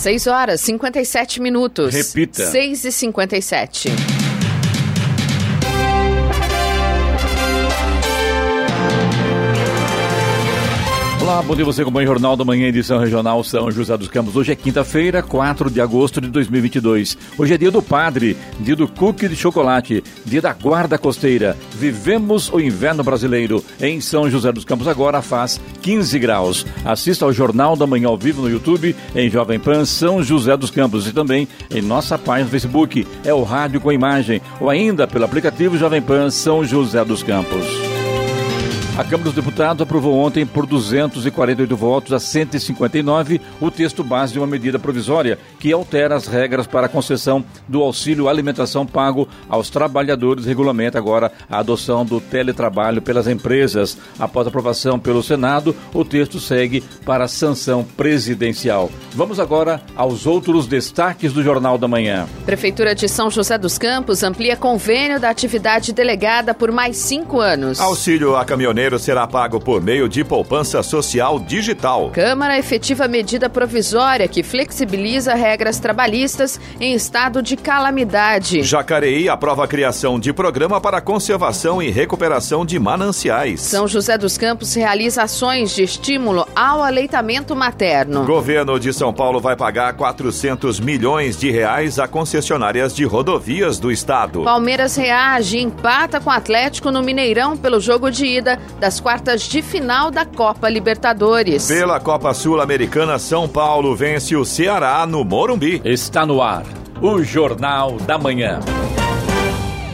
6 horas 57 minutos. Repita. 6 e 57 Olá, bom dia você acompanha o Jornal da Manhã, edição regional São José dos Campos. Hoje é quinta-feira, 4 de agosto de 2022. Hoje é dia do padre, dia do cookie de chocolate, dia da guarda costeira. Vivemos o inverno brasileiro em São José dos Campos. Agora faz 15 graus. Assista ao Jornal da Manhã ao vivo no YouTube, em Jovem Pan São José dos Campos e também em nossa página no Facebook. É o Rádio com Imagem ou ainda pelo aplicativo Jovem Pan São José dos Campos. A Câmara dos Deputados aprovou ontem, por 248 votos a 159, o texto base de uma medida provisória que altera as regras para a concessão do auxílio alimentação pago aos trabalhadores. Regulamenta agora a adoção do teletrabalho pelas empresas. Após aprovação pelo Senado, o texto segue para a sanção presidencial. Vamos agora aos outros destaques do Jornal da Manhã. Prefeitura de São José dos Campos amplia convênio da atividade delegada por mais cinco anos. Auxílio a caminhoneiro será pago por meio de poupança social digital. Câmara efetiva medida provisória que flexibiliza regras trabalhistas em estado de calamidade. Jacareí aprova a criação de programa para conservação e recuperação de mananciais. São José dos Campos realiza ações de estímulo ao aleitamento materno. Governo de São Paulo vai pagar 400 milhões de reais a concessionárias de rodovias do estado. Palmeiras reage e empata com o Atlético no Mineirão pelo jogo de ida das quartas de final da Copa Libertadores. Pela Copa Sul-Americana, São Paulo vence o Ceará no Morumbi. Está no ar o Jornal da Manhã.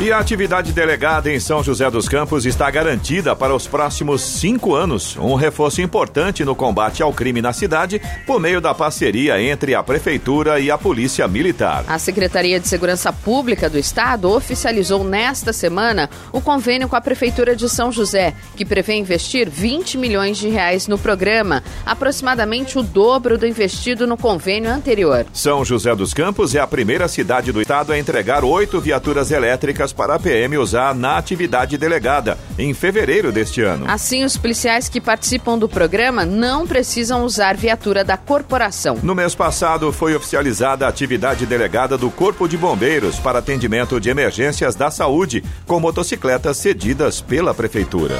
E a atividade delegada em São José dos Campos está garantida para os próximos cinco anos. Um reforço importante no combate ao crime na cidade por meio da parceria entre a Prefeitura e a Polícia Militar. A Secretaria de Segurança Pública do Estado oficializou nesta semana o convênio com a Prefeitura de São José, que prevê investir 20 milhões de reais no programa, aproximadamente o dobro do investido no convênio anterior. São José dos Campos é a primeira cidade do estado a entregar oito viaturas elétricas para a PM usar na atividade delegada, em fevereiro deste ano. Assim, os policiais que participam do programa não precisam usar viatura da corporação. No mês passado, foi oficializada a atividade delegada do Corpo de Bombeiros para atendimento de emergências da saúde, com motocicletas cedidas pela Prefeitura.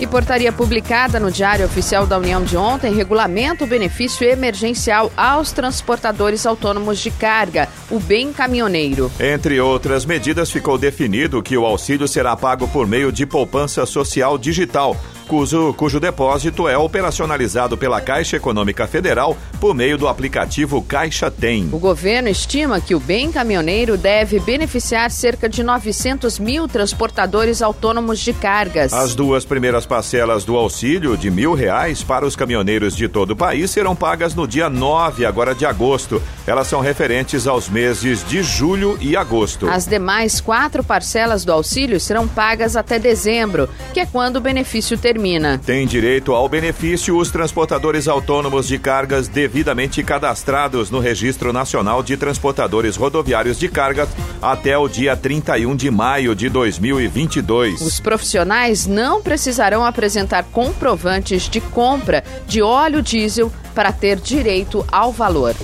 E portaria publicada no Diário Oficial da União de ontem regulamenta o benefício emergencial aos transportadores autônomos de carga, o bem caminhoneiro. Entre outras medidas, ficou definido que o auxílio será pago por meio de poupança social digital, cujo, cujo depósito é operacionalizado pela Caixa Econômica Federal por meio do aplicativo Caixa Tem. O governo estima que o bem caminhoneiro deve beneficiar cerca de 900 mil transportadores autônomos de cargas. As duas primeiras parcelas do auxílio de mil reais para os caminhoneiros de todo o país serão pagas no dia 9 agora de agosto. Elas são referentes aos meses de julho e agosto. As demais quatro parcelas do auxílio serão pagas até dezembro, que é quando o benefício termina. Tem direito ao benefício os transportadores autônomos de cargas devidamente cadastrados no Registro Nacional de Transportadores Rodoviários de Cargas até o dia 31 de maio de 2022. Os profissionais não precisarão apresentar comprovantes de compra de óleo diesel para ter direito ao valor.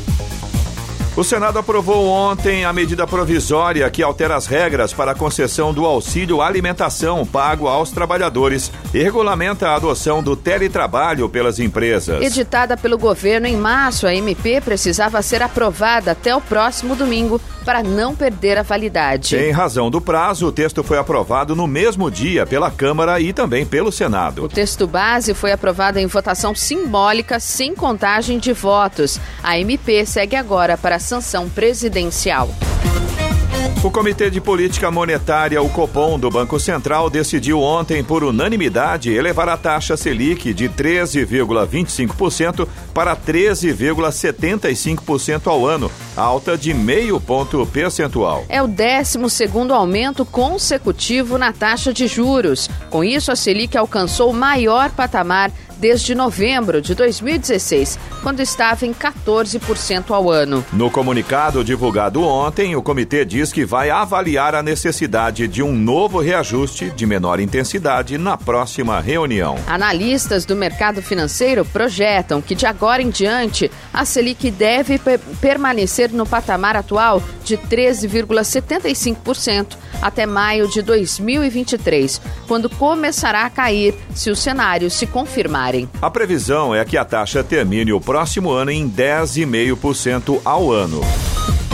O Senado aprovou ontem a medida provisória que altera as regras para a concessão do auxílio alimentação pago aos trabalhadores e regulamenta a adoção do teletrabalho pelas empresas. Editada pelo governo em março, a MP precisava ser aprovada até o próximo domingo para não perder a validade. Em razão do prazo, o texto foi aprovado no mesmo dia pela Câmara e também pelo Senado. O texto base foi aprovado em votação simbólica sem contagem de votos. A MP segue agora para a sanção presidencial. O Comitê de Política Monetária, o Copom do Banco Central, decidiu ontem, por unanimidade, elevar a taxa Selic de 13,25% para 13,75% ao ano, alta de meio ponto percentual. É o 12 segundo aumento consecutivo na taxa de juros. Com isso, a Selic alcançou o maior patamar desde novembro de 2016, quando estava em 14% ao ano. No comunicado divulgado ontem, o comitê diz que vai avaliar a necessidade de um novo reajuste de menor intensidade na próxima reunião. Analistas do mercado financeiro projetam que de agora em diante a Selic deve permanecer no patamar atual de 13,75% até maio de 2023, quando começará a cair se o cenário se confirmarem. A previsão é que a taxa termine o próximo ano em 10,5% ao ano.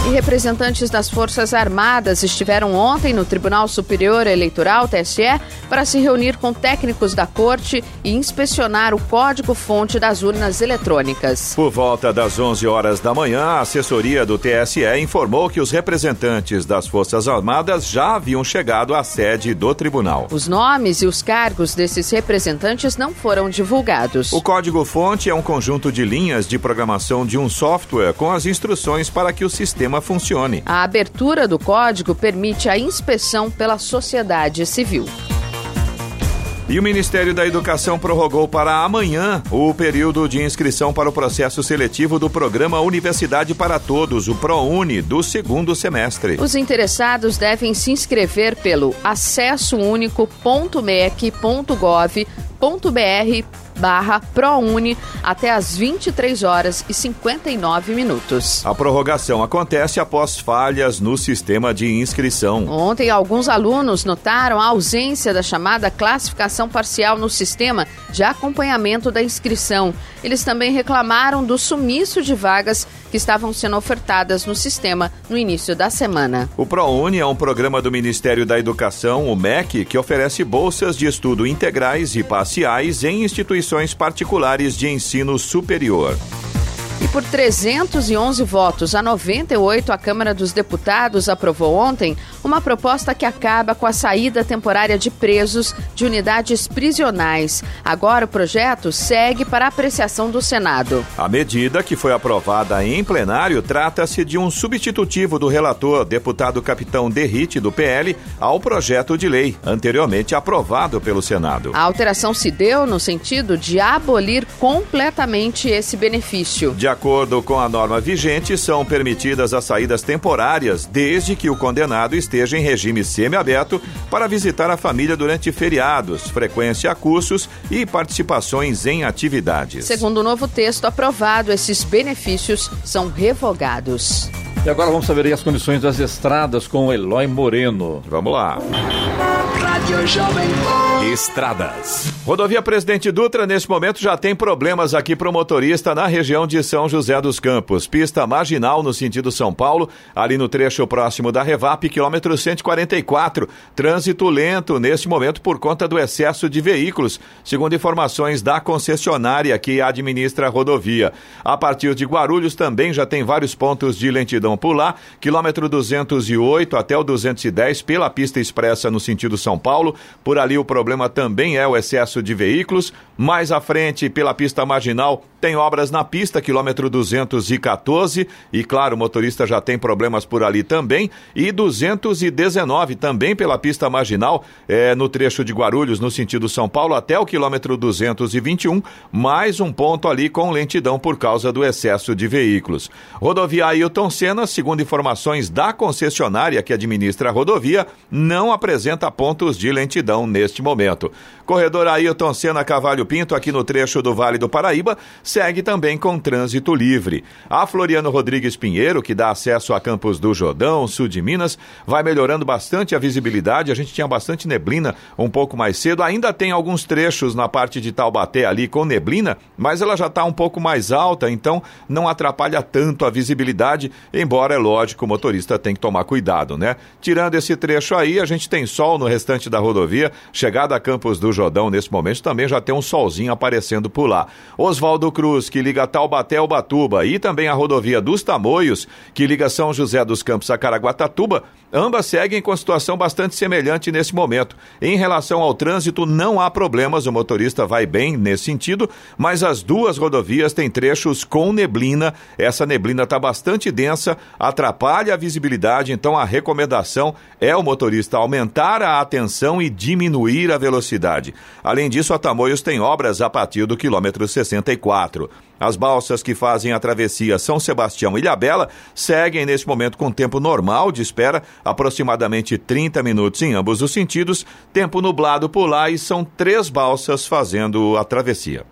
E representantes das Forças Armadas estiveram ontem no Tribunal Superior Eleitoral, TSE, para se reunir com técnicos da Corte e inspecionar o código-fonte das urnas eletrônicas. Por volta das 11 horas da manhã, a assessoria do TSE informou que os representantes das Forças Armadas já haviam chegado à sede do tribunal. Os nomes e os cargos desses representantes não foram divulgados. O código-fonte é um conjunto de linhas de programação de um software com as instruções para que o sistema sistema funcione. A abertura do código permite a inspeção pela sociedade civil. E o Ministério da Educação prorrogou para amanhã o período de inscrição para o processo seletivo do programa Universidade para Todos, o ProUni, do segundo semestre. Os interessados devem se inscrever pelo acessounico.mec.gov.br barra ProUni até às 23 horas e 59 minutos. A prorrogação acontece após falhas no sistema de inscrição. Ontem, alguns alunos notaram a ausência da chamada classificação parcial no sistema de acompanhamento da inscrição. Eles também reclamaram do sumiço de vagas que estavam sendo ofertadas no sistema no início da semana. O ProUni é um programa do Ministério da Educação, o MEC, que oferece bolsas de estudo integrais e parciais em instituições particulares de ensino superior. E por 311 votos a 98, a Câmara dos Deputados aprovou ontem uma proposta que acaba com a saída temporária de presos de unidades prisionais. Agora o projeto segue para apreciação do Senado. A medida, que foi aprovada em plenário, trata-se de um substitutivo do relator, deputado capitão Derrite, do PL, ao projeto de lei, anteriormente aprovado pelo Senado. A alteração se deu no sentido de abolir completamente esse benefício. De acordo com a norma vigente, são permitidas as saídas temporárias desde que o condenado esteja em regime semiaberto para visitar a família durante feriados, frequência a cursos e participações em atividades. Segundo o novo texto aprovado, esses benefícios são revogados. E agora vamos saber as condições das estradas com Eloy Moreno. Vamos lá. Estradas. Rodovia Presidente Dutra, nesse momento, já tem problemas aqui para o motorista na região de São José dos Campos. Pista marginal no sentido São Paulo, ali no trecho próximo da Revap, quilômetro 144. Trânsito lento neste momento por conta do excesso de veículos, segundo informações da concessionária que administra a rodovia. A partir de Guarulhos também já tem vários pontos de lentidão por lá, quilômetro 208 até o 210 pela pista expressa no sentido São Paulo. Por ali o problema também é o excesso de veículos. Mais à frente, pela pista marginal, tem obras na pista, quilômetro 214. E claro, o motorista já tem problemas por ali também. E 219 também pela pista marginal, é, no trecho de Guarulhos, no sentido São Paulo, até o quilômetro 221. Mais um ponto ali com lentidão por causa do excesso de veículos. Rodovia Ailton Senna, segundo informações da concessionária que administra a rodovia, não apresenta pontos de lentidão neste momento. Corredor Ailton Senna Cavalho Pinto, aqui no trecho do Vale do Paraíba, segue também com trânsito livre. A Floriano Rodrigues Pinheiro, que dá acesso a Campos do Jordão, sul de Minas, vai melhorando bastante a visibilidade. A gente tinha bastante neblina um pouco mais cedo. Ainda tem alguns trechos na parte de Taubaté ali com neblina, mas ela já está um pouco mais alta, então não atrapalha tanto a visibilidade, embora é lógico, o motorista tem que tomar cuidado, né? Tirando esse trecho aí, a gente tem sol no restante da rodovia. Chegada a Campos do Jordão nesse momento também já tem um solzinho aparecendo por lá. Oswaldo Cruz, que liga Taubaté ao Batuba, e também a rodovia dos Tamoios, que liga São José dos Campos a Caraguatatuba, Ambas seguem com situação bastante semelhante nesse momento. Em relação ao trânsito, não há problemas, o motorista vai bem nesse sentido, mas as duas rodovias têm trechos com neblina. Essa neblina está bastante densa, atrapalha a visibilidade, então a recomendação é o motorista aumentar a atenção e diminuir a velocidade. Além disso, a Tamoios tem obras a partir do quilômetro 64. As balsas que fazem a travessia São Sebastião e Ilhabela seguem neste momento com tempo normal de espera, aproximadamente 30 minutos em ambos os sentidos, tempo nublado por lá e são três balsas fazendo a travessia.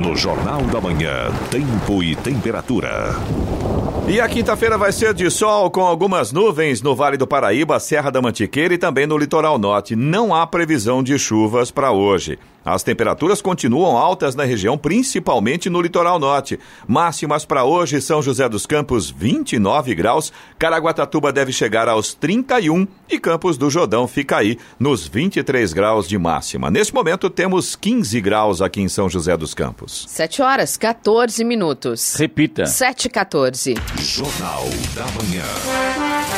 No Jornal da Manhã, tempo e temperatura. E a quinta-feira vai ser de sol com algumas nuvens no Vale do Paraíba, Serra da Mantiqueira e também no litoral norte. Não há previsão de chuvas para hoje. As temperaturas continuam altas na região, principalmente no litoral norte. Máximas para hoje, São José dos Campos, 29 graus, Caraguatatuba deve chegar aos 31 e Campos do Jordão fica aí nos 23 graus de máxima. Nesse momento temos 15 graus aqui em São José dos Campos. 7 horas, 14 minutos. Repita. 7 e 14. Jornal da Manhã.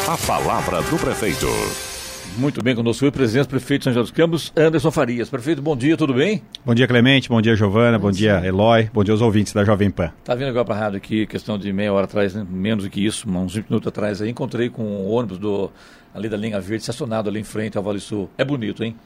A palavra do prefeito. Muito bem, conosco o presidente prefeito de São José dos Campos, Anderson Farias. Prefeito, bom dia, tudo bem? Bom dia, Clemente. Bom dia, Giovana. Bom, dia, Eloy. Bom dia aos ouvintes da Jovem Pan. Tá vindo agora para a rádio aqui, questão de meia hora atrás, né? menos do que isso, uns 20 minutos atrás aí, encontrei com o ônibus do, ali da linha verde estacionado ali em frente ao Vale Sul. É bonito, hein?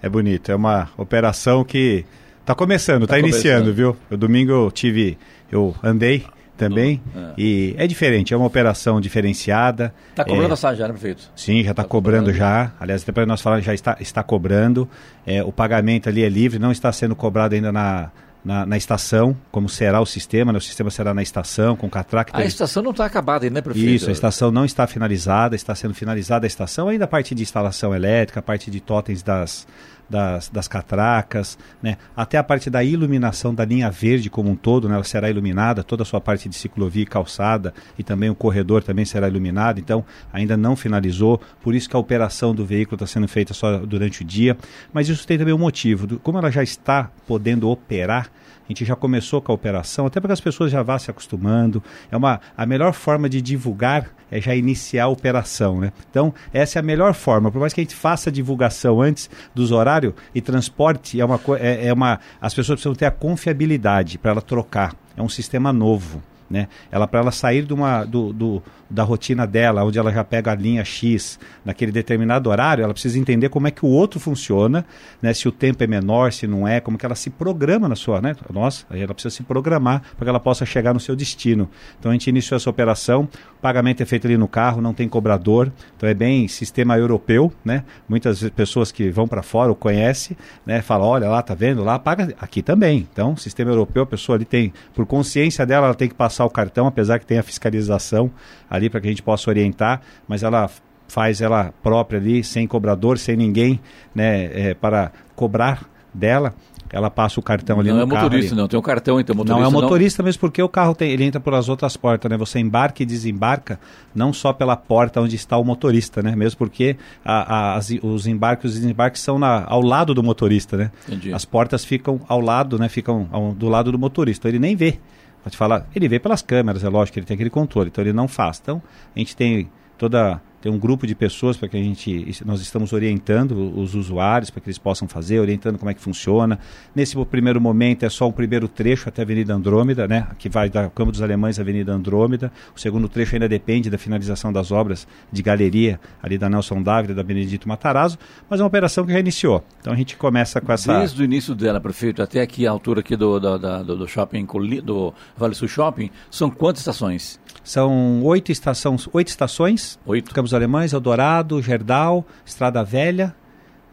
É bonito. É uma operação que está começando, está Tá iniciando, começando. viu? Eu domingo eu tive, eu andei também É. e é diferente. É uma operação diferenciada. Tá cobrando é, passagem já, né, prefeito? Sim, já está Tá cobrando cobrando. já. Aliás, depois nós falamos, já está, está cobrando. É, o pagamento ali é livre, não está sendo cobrado ainda na, na, na estação, como será o sistema. Né? O sistema será na estação, com catraca. A estação não está acabada ainda, né, prefeito? Isso, a estação não está finalizada, está sendo finalizada a estação, ainda a parte de instalação elétrica, a parte de totens das, das, das catracas, né? até a parte da iluminação da linha verde como um todo, né? ela será iluminada, toda a sua parte de ciclovia e calçada e também o corredor também será iluminado, então ainda não finalizou, por isso que a operação do veículo está sendo feita só durante o dia, mas isso tem também um motivo, como ela já está podendo operar, a gente já começou com a operação, até para que as pessoas já vá se acostumando. É uma a melhor forma de divulgar é já iniciar a operação, né? Então, essa é a melhor forma. Por mais que a gente faça a divulgação antes dos horários e transporte é uma é, é uma as pessoas precisam ter a confiabilidade para ela trocar. É um sistema novo. Né? Ela para ela sair de uma, do, do- da rotina dela, onde ela já pega a linha X naquele determinado horário, ela precisa entender como é que o outro funciona, né? Se o tempo é menor, se não é, como que ela se programa na sua, né? Nossa, aí ela precisa se programar para que ela possa chegar no seu destino. Então a gente iniciou essa operação, o pagamento é feito ali no carro, não tem cobrador, então é bem sistema europeu, né? Muitas pessoas que vão para fora ou conhecem, né? Falam, olha lá, tá vendo? Lá paga aqui também. Então, sistema europeu, a pessoa ali tem, por consciência dela, ela tem que passar o cartão, apesar que tem a fiscalização ali para que a gente possa orientar, mas ela faz ela própria ali, sem cobrador, sem ninguém, né, é, para cobrar dela. Ela passa o cartão ali não no é carro. motorista, ali. não. Tem um cartão, então. Motorista, Não é o motorista mesmo porque o carro tem, ele entra por as outras portas, né? Você embarca e desembarca não só pela porta onde está o motorista, né? Mesmo porque a- a- as- os embarques e os desembarques são na- ao lado do motorista, né? Entendi. As portas ficam ao lado, né? Ficam ao- do lado do motorista. Ele nem vê. Pode falar, ele vê pelas câmeras, é lógico que ele tem aquele controle, então ele não faz. Então a gente tem toda tem um grupo de pessoas para que a gente nós estamos orientando os usuários para que eles possam fazer, orientando como é que funciona. Nesse primeiro momento é só o primeiro trecho até a Avenida Andrômeda, né, que vai da Campo dos Alemães à Avenida Andrômeda. O segundo trecho ainda depende da finalização das obras de galeria ali da Nelson Dávila, da Benedito Matarazzo, mas é uma operação que já iniciou. Então a gente começa com essa Desde o início dela, prefeito, até aqui a altura aqui do, da- do, do shopping, do Vale Sul Shopping, são quantas estações? São oito, estações, oito estações. Oito. Campos Alemães, Eldorado, Gerdau, Estrada Velha,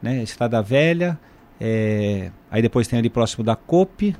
né? Estrada Velha. é, Aí depois tem ali próximo da COP,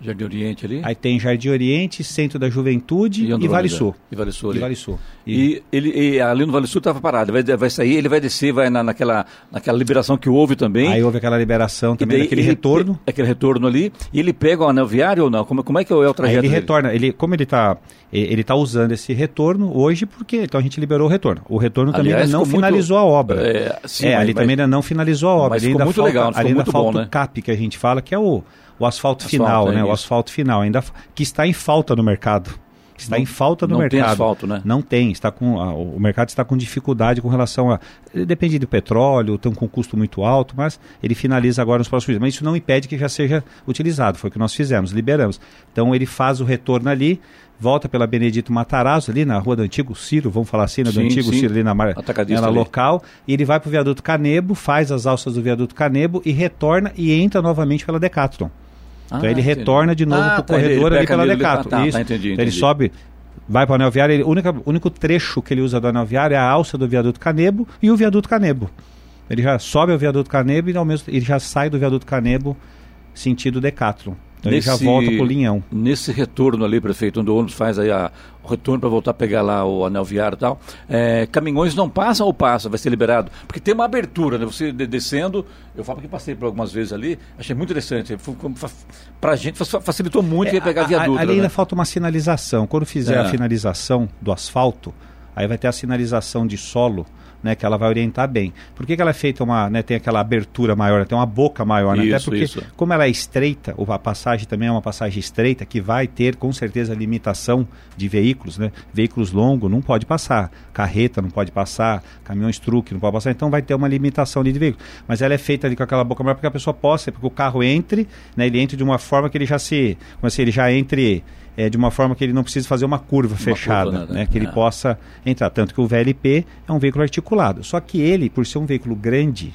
Jardim Oriente ali? Aí tem Jardim Oriente, Centro da Juventude e, e Vale Sul. E Vale Sul. E Vale Sul. E, e ele, e ali no Vale Sul estava parado, vai, vai sair, ele vai descer, vai na, naquela, naquela liberação que houve também. Aí houve aquela liberação também, aquele retorno. Aquele retorno ali. E ele pega o anel viário ou não? Como, como é que é o trajeto Aí ele dele? retorna, ele, como ele está ele tá usando esse retorno hoje, porque então a gente liberou o retorno. O retorno também Aliás, ainda não finalizou muito, a obra. É, sim, é ali também ainda não finalizou a obra. Mas ainda muito falta, legal, ali ainda falta bom, né? o CAP que a gente fala, que é o o asfalto, asfalto final, é né? Isso. O asfalto final ainda que está em falta no mercado. Está não, em falta no não mercado. Não tem asfalto, né? Não tem. Está com, a, o mercado está com dificuldade com relação a. Depende do petróleo, estão com custo muito alto, mas ele finaliza agora nos próximos dias. Mas isso não impede que já seja utilizado. Foi o que nós fizemos, liberamos. Então ele faz o retorno ali, volta pela Benedito Matarazzo, ali na rua do antigo Ciro, vamos falar assim, né, do sim, antigo sim. Ciro, ali na, mar, na local, e ele vai para o viaduto Canebo, faz as alças do viaduto Canebo e retorna e entra novamente pela Decathlon. Ah, então ele entendi. retorna de novo ah, para o tá, corredor ali pela Decato. Tá, Isso. Tá, entendi, entendi. Ele sobe, vai para o anel viário, o único, único trecho que ele usa do anel viário é a alça do viaduto Canebo e o viaduto Canebo. Ele já sobe ao viaduto Canebo e ao mesmo, ele já sai do viaduto Canebo sentido Decathlon. Então nesse, ele já volta para o linhão. Nesse retorno ali, prefeito, onde o ônibus faz aí a, o retorno para voltar a pegar lá o anel viário e tal, é, caminhões não passam ou passam? Vai ser liberado? Porque tem uma abertura, né? Você de, descendo, eu falo que passei por algumas vezes ali, achei muito interessante. Para a gente facilitou muito é, pegar a viaduto. Ali né? ainda falta uma sinalização. Quando fizer é. a finalização do asfalto, aí vai ter a sinalização de solo né, que ela vai orientar bem. Por que, que ela é feita uma, né, tem aquela abertura maior, tem uma boca maior, né? Isso, Até porque, isso. como ela é estreita, a passagem também é uma passagem estreita, que vai ter com certeza limitação de veículos, né? Veículos longos não pode passar, carreta não pode passar, caminhões truque não pode passar, então vai ter uma limitação de veículos. Mas ela é feita ali com aquela boca maior para que a pessoa possa, porque o carro entre, né, ele entre de uma forma que ele já se, como assim, ele já entre é, de uma forma que ele não precise fazer uma curva uma fechada, curva, né, né, que ele é. possa entrar. Tanto que o VLP é um veículo articulado. Só que ele, por ser um veículo grande,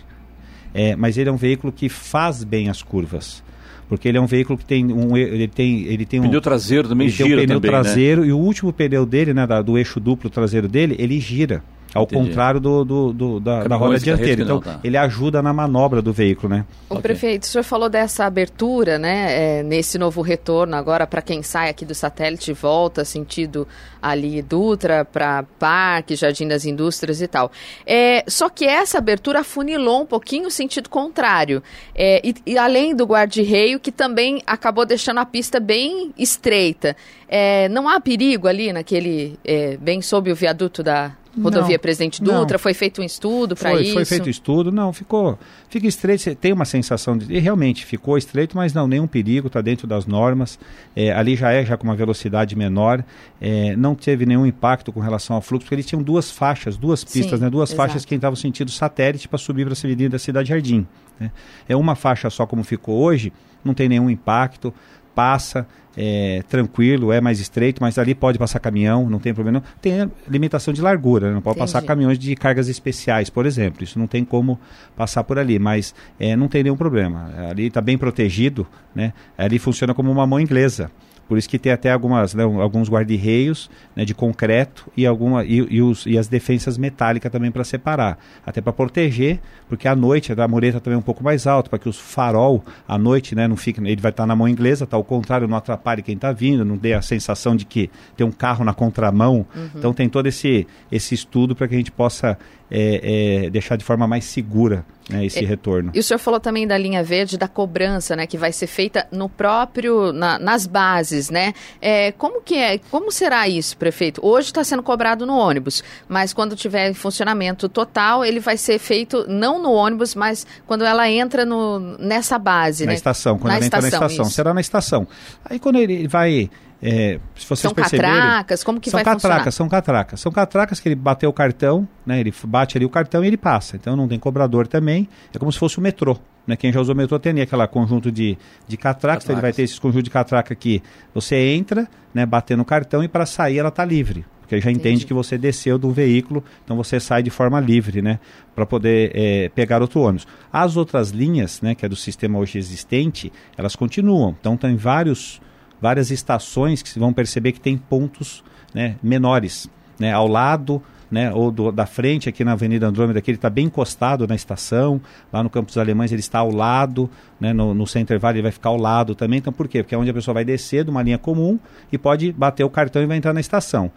é, mas ele é um veículo que faz bem as curvas. Porque ele é um veículo que tem um. Ele tem, ele tem um. Pneu traseiro também ele gira. Tem um pneu também, né? traseiro né? e o último pneu dele, né, da, do eixo duplo traseiro dele, ele gira. Ao Entendi. contrário do, do, do da, da, roda dianteira. Então, tá. ele ajuda na manobra do veículo, né? O okay. prefeito, o senhor falou dessa abertura, né? É, nesse novo retorno agora para quem sai aqui do satélite e volta sentido ali Dutra para Parque, Jardim das Indústrias e tal. É, só que essa abertura afunilou um pouquinho o sentido contrário. É, e, e, além do guarda-reio, que também acabou deixando a pista bem estreita. É, não há perigo ali naquele, é, bem sob o viaduto da rodovia não, Presidente Dutra? Não. Foi feito um estudo para isso? Foi feito estudo, não, ficou. Fica estreito, tem uma sensação de. E realmente ficou estreito, mas não, nenhum perigo, está dentro das normas. É, ali já é já com uma velocidade menor. É, não teve nenhum impacto com relação ao fluxo, porque eles tinham duas faixas, duas pistas, Sim, né? Duas exato. faixas que entravam sentido satélite para subir para a Avenida da Cidade Jardim. Né? É uma faixa só como ficou hoje, não tem nenhum impacto passa é, tranquilo, é mais estreito, mas ali pode passar caminhão, não tem problema. Não. Tem limitação de largura, né? não pode Entendi. passar caminhões de cargas especiais, por exemplo. Isso não tem como passar por ali, mas é, não tem nenhum problema. Ali está bem protegido, né? ali funciona como uma mão inglesa. Por isso que tem até algumas, né, alguns guarda-reios né, de concreto e, alguma, e, e, os, e as defensas metálicas também para separar. Até para proteger, porque à noite a mureta também é um pouco mais alta, para que os farol à noite né, não fique. Ele vai estar tá na mão inglesa, tá ao contrário, não atrapalhe quem está vindo, não dê a sensação de que tem um carro na contramão. Uhum. Então tem todo esse, esse estudo para que a gente possa é, é, deixar de forma mais segura né, esse é, retorno. E o senhor falou também da linha verde, da cobrança, né, que vai ser feita no próprio, na, nas bases, né? É, como que é? Como será isso, prefeito? Hoje está sendo cobrado no ônibus, mas quando tiver funcionamento total, ele vai ser feito não no ônibus, mas quando ela entra no, nessa base, na né? estação, quando na ela estação, entra na estação, isso. será na estação. Aí quando ele vai é, se vocês são catracas? Como que são vai catracas, funcionar? São catracas, são catracas que ele bateu o cartão, né? Ele bate ali o cartão e ele passa. Então não tem cobrador também. É como se fosse o metrô. Né? Quem já usou o metrô tem aquele conjunto de, de catracas, catracas. Então ele vai ter esses conjuntos de catraca aqui. Você entra, né, batendo o cartão e para sair ela está livre porque já Entendi. entende que você desceu do veículo, então você sai de forma livre, né, para poder é, pegar outro ônibus. As outras linhas, né, que é do sistema hoje existente, elas continuam. Então tem vários várias estações que vão perceber que tem pontos né, menores, né, ao lado né, ou do, da frente aqui na Avenida Andrômeda, que ele está bem encostado na estação, lá no Campos Alemães ele está ao lado, né, no, no Center Valley ele vai ficar ao lado também, então por quê? Porque é onde a pessoa vai descer de uma linha comum e pode bater o cartão e vai entrar na estação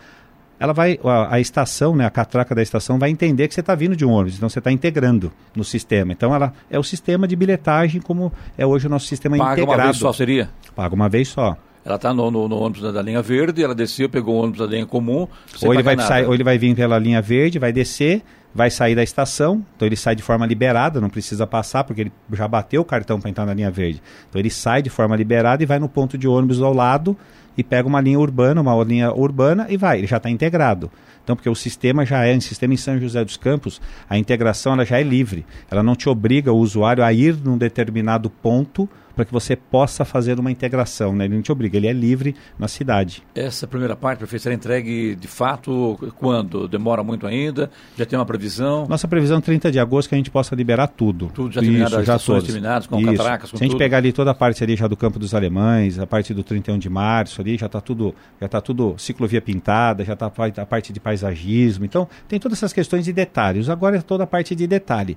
ela vai, a, a, estação, né, a catraca da estação vai entender que você está vindo de um ônibus, então você está integrando no sistema. Então ela é o sistema de bilhetagem como é hoje o nosso sistema Paga integrado. Paga uma vez só seria? Paga uma vez só. Ela está no, no, no, ônibus da, linha verde, ela desceu, pegou o ônibus da linha comum. Ou ele, vai sair, ou ele vai vir pela linha verde, vai descer, vai sair da estação, então ele sai de forma liberada, não precisa passar, porque ele já bateu o cartão para entrar na linha verde. Então ele sai de forma liberada e vai no ponto de ônibus ao lado e pega uma linha urbana, uma linha urbana e vai, ele já está integrado. Então, porque o sistema já é, um sistema em São José dos Campos, a integração ela já é livre. Ela não te obriga o usuário a ir num determinado ponto para que você possa fazer uma integração. Né? Ele não te obriga, ele é livre na cidade. Essa primeira parte, prefeito, será entregue de fato quando? Demora muito ainda? Já tem uma previsão? Nossa previsão é 30 de agosto que a gente possa liberar tudo. Tudo já terminado, Isso, já todas. terminadas, com Isso. catracas, com Se a gente tudo. pegar ali toda a parte ali já do Campo dos Alemães, a parte do 31 de março ali, já está tudo, já tá tudo ciclovia pintada, já está a parte de paisagismo. Então, tem todas essas questões de detalhes. Agora é toda a parte de detalhe.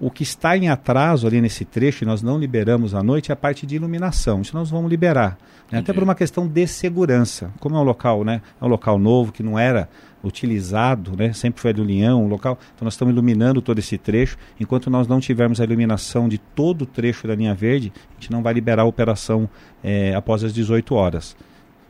O que está em atraso ali nesse trecho, e nós não liberamos à noite, é a parte de iluminação. Isso nós vamos liberar. Né? Até por uma questão de segurança. Como é um local, né? É um local novo que não era utilizado, né? Sempre foi do Leão, um local. Então nós estamos iluminando todo esse trecho. Enquanto nós não tivermos a iluminação de todo o trecho da linha verde, a gente não vai liberar a operação é, após as 18 horas.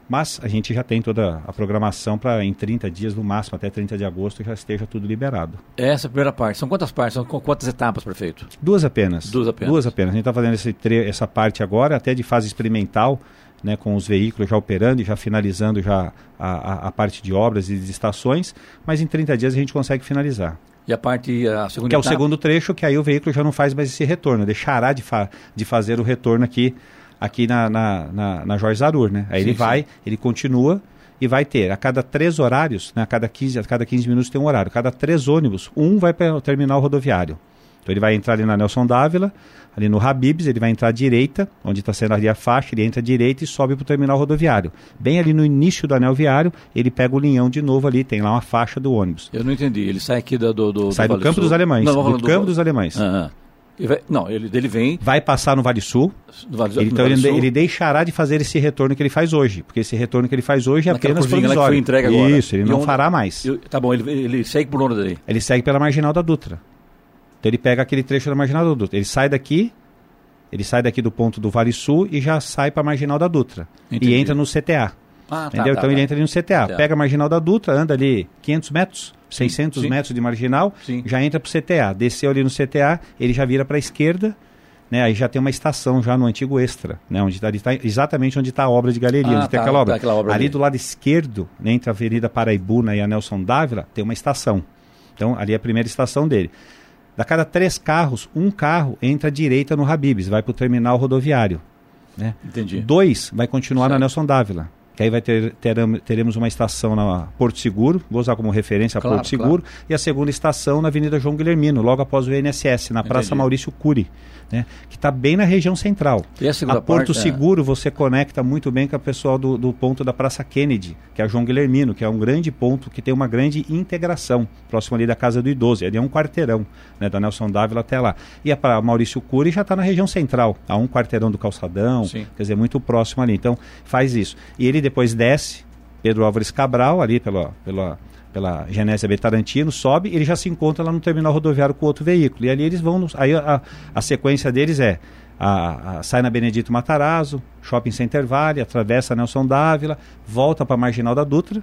Mas a gente já tem toda a programação para em 30 dias, no máximo até 30 de agosto, já esteja tudo liberado. Essa é a primeira parte. São quantas partes? São quantas etapas, prefeito? Duas apenas. Duas apenas. Duas apenas. A gente está fazendo esse essa parte agora, até de fase experimental, né, com os veículos já operando e já finalizando já a, a, a parte de obras e de estações, mas em 30 dias a gente consegue finalizar. E a parte, a segunda Que é o segundo trecho, que aí o veículo já não faz mais esse retorno, deixará de, fa de fazer o retorno aqui aqui na, na, na, na Jorge Zarur, né? Aí sim, ele vai, sim. ele continua e vai ter a cada três horários, né, a cada 15, a cada 15 minutos tem um horário, a cada três ônibus, um vai para o terminal rodoviário. Então ele vai entrar ali na Nelson Dávila, ali no Habibs, ele vai entrar à direita, onde está sendo ali a faixa, ele entra à direita e sobe para o terminal rodoviário. Bem ali no início do anel viário, ele pega o linhão de novo ali, tem lá uma faixa do ônibus. Eu não entendi, ele sai aqui do... do, do sai do, do Campo dos Alemães, não, do, do Campo dos Alemães. Uhum. Vai, não, ele, ele vem. Vai passar no Vale Sul. No vale, então vale ele, Sul. ele deixará de fazer esse retorno que ele faz hoje. Porque esse retorno que ele faz hoje é Naquela apenas provisório. Que foi entregue agora. Isso, ele e não onde, fará mais. Eu, tá bom, ele, ele segue por onde daí? Ele segue pela marginal da Dutra. Então ele pega aquele trecho da marginal da Dutra. Ele sai daqui, ele sai daqui do ponto do Vale Sul e já sai para a marginal da Dutra. Entendi. E entra no CTA. Ah, tá, entendeu? Tá, então tá, ele entra ali no CTA. Tá. Pega a marginal da Dutra, anda ali 500 metros 600 sim. metros de marginal, sim. já entra para o CTA. Desceu ali no CTA, ele já vira para a esquerda, né? Aí já tem uma estação já no antigo Extra, né? Onde está tá, exatamente onde está a obra de galeria, ah, onde tá, aquela obra. Tá aquela obra ali, ali, do lado esquerdo, né, entre a Avenida Paraibuna e a Nelson Dávila, tem uma estação. Então, ali é a primeira estação dele. Da cada três carros, um carro entra à direita no Habibs, vai para o terminal rodoviário. Né? Entendi. Dois vai continuar certo. na Nelson Dávila que aí vai ter, teremos uma estação na Porto Seguro, vou usar como referência a claro, Porto Seguro, claro. e a segunda estação na Avenida João Guilhermino, logo após o INSS, na Entendi. Praça Maurício Cury né, que está bem na região central. E a, a Porto parte, é. Seguro é... você conecta muito bem com o pessoal do, do, ponto da Praça Kennedy, que é o João Guilhermino, que é um grande ponto que tem uma grande integração, próximo ali da Casa do Idoso. Ali é um quarteirão, né, da Nelson Dávila até lá. E a Maurício Cury já está na região central, a um quarteirão do Calçadão, Sim. quer dizer, muito próximo ali. Então, faz isso. E ele depois desce, Pedro Álvares Cabral, ali pela, pela pela Genésia B Tarantino, sobe, ele já se encontra lá no terminal rodoviário com outro veículo. E ali eles vão, aí a, a sequência deles é a, a, sai na Benedito Matarazzo, Shopping Center Vale, atravessa Nelson Dávila, volta para a Marginal da Dutra,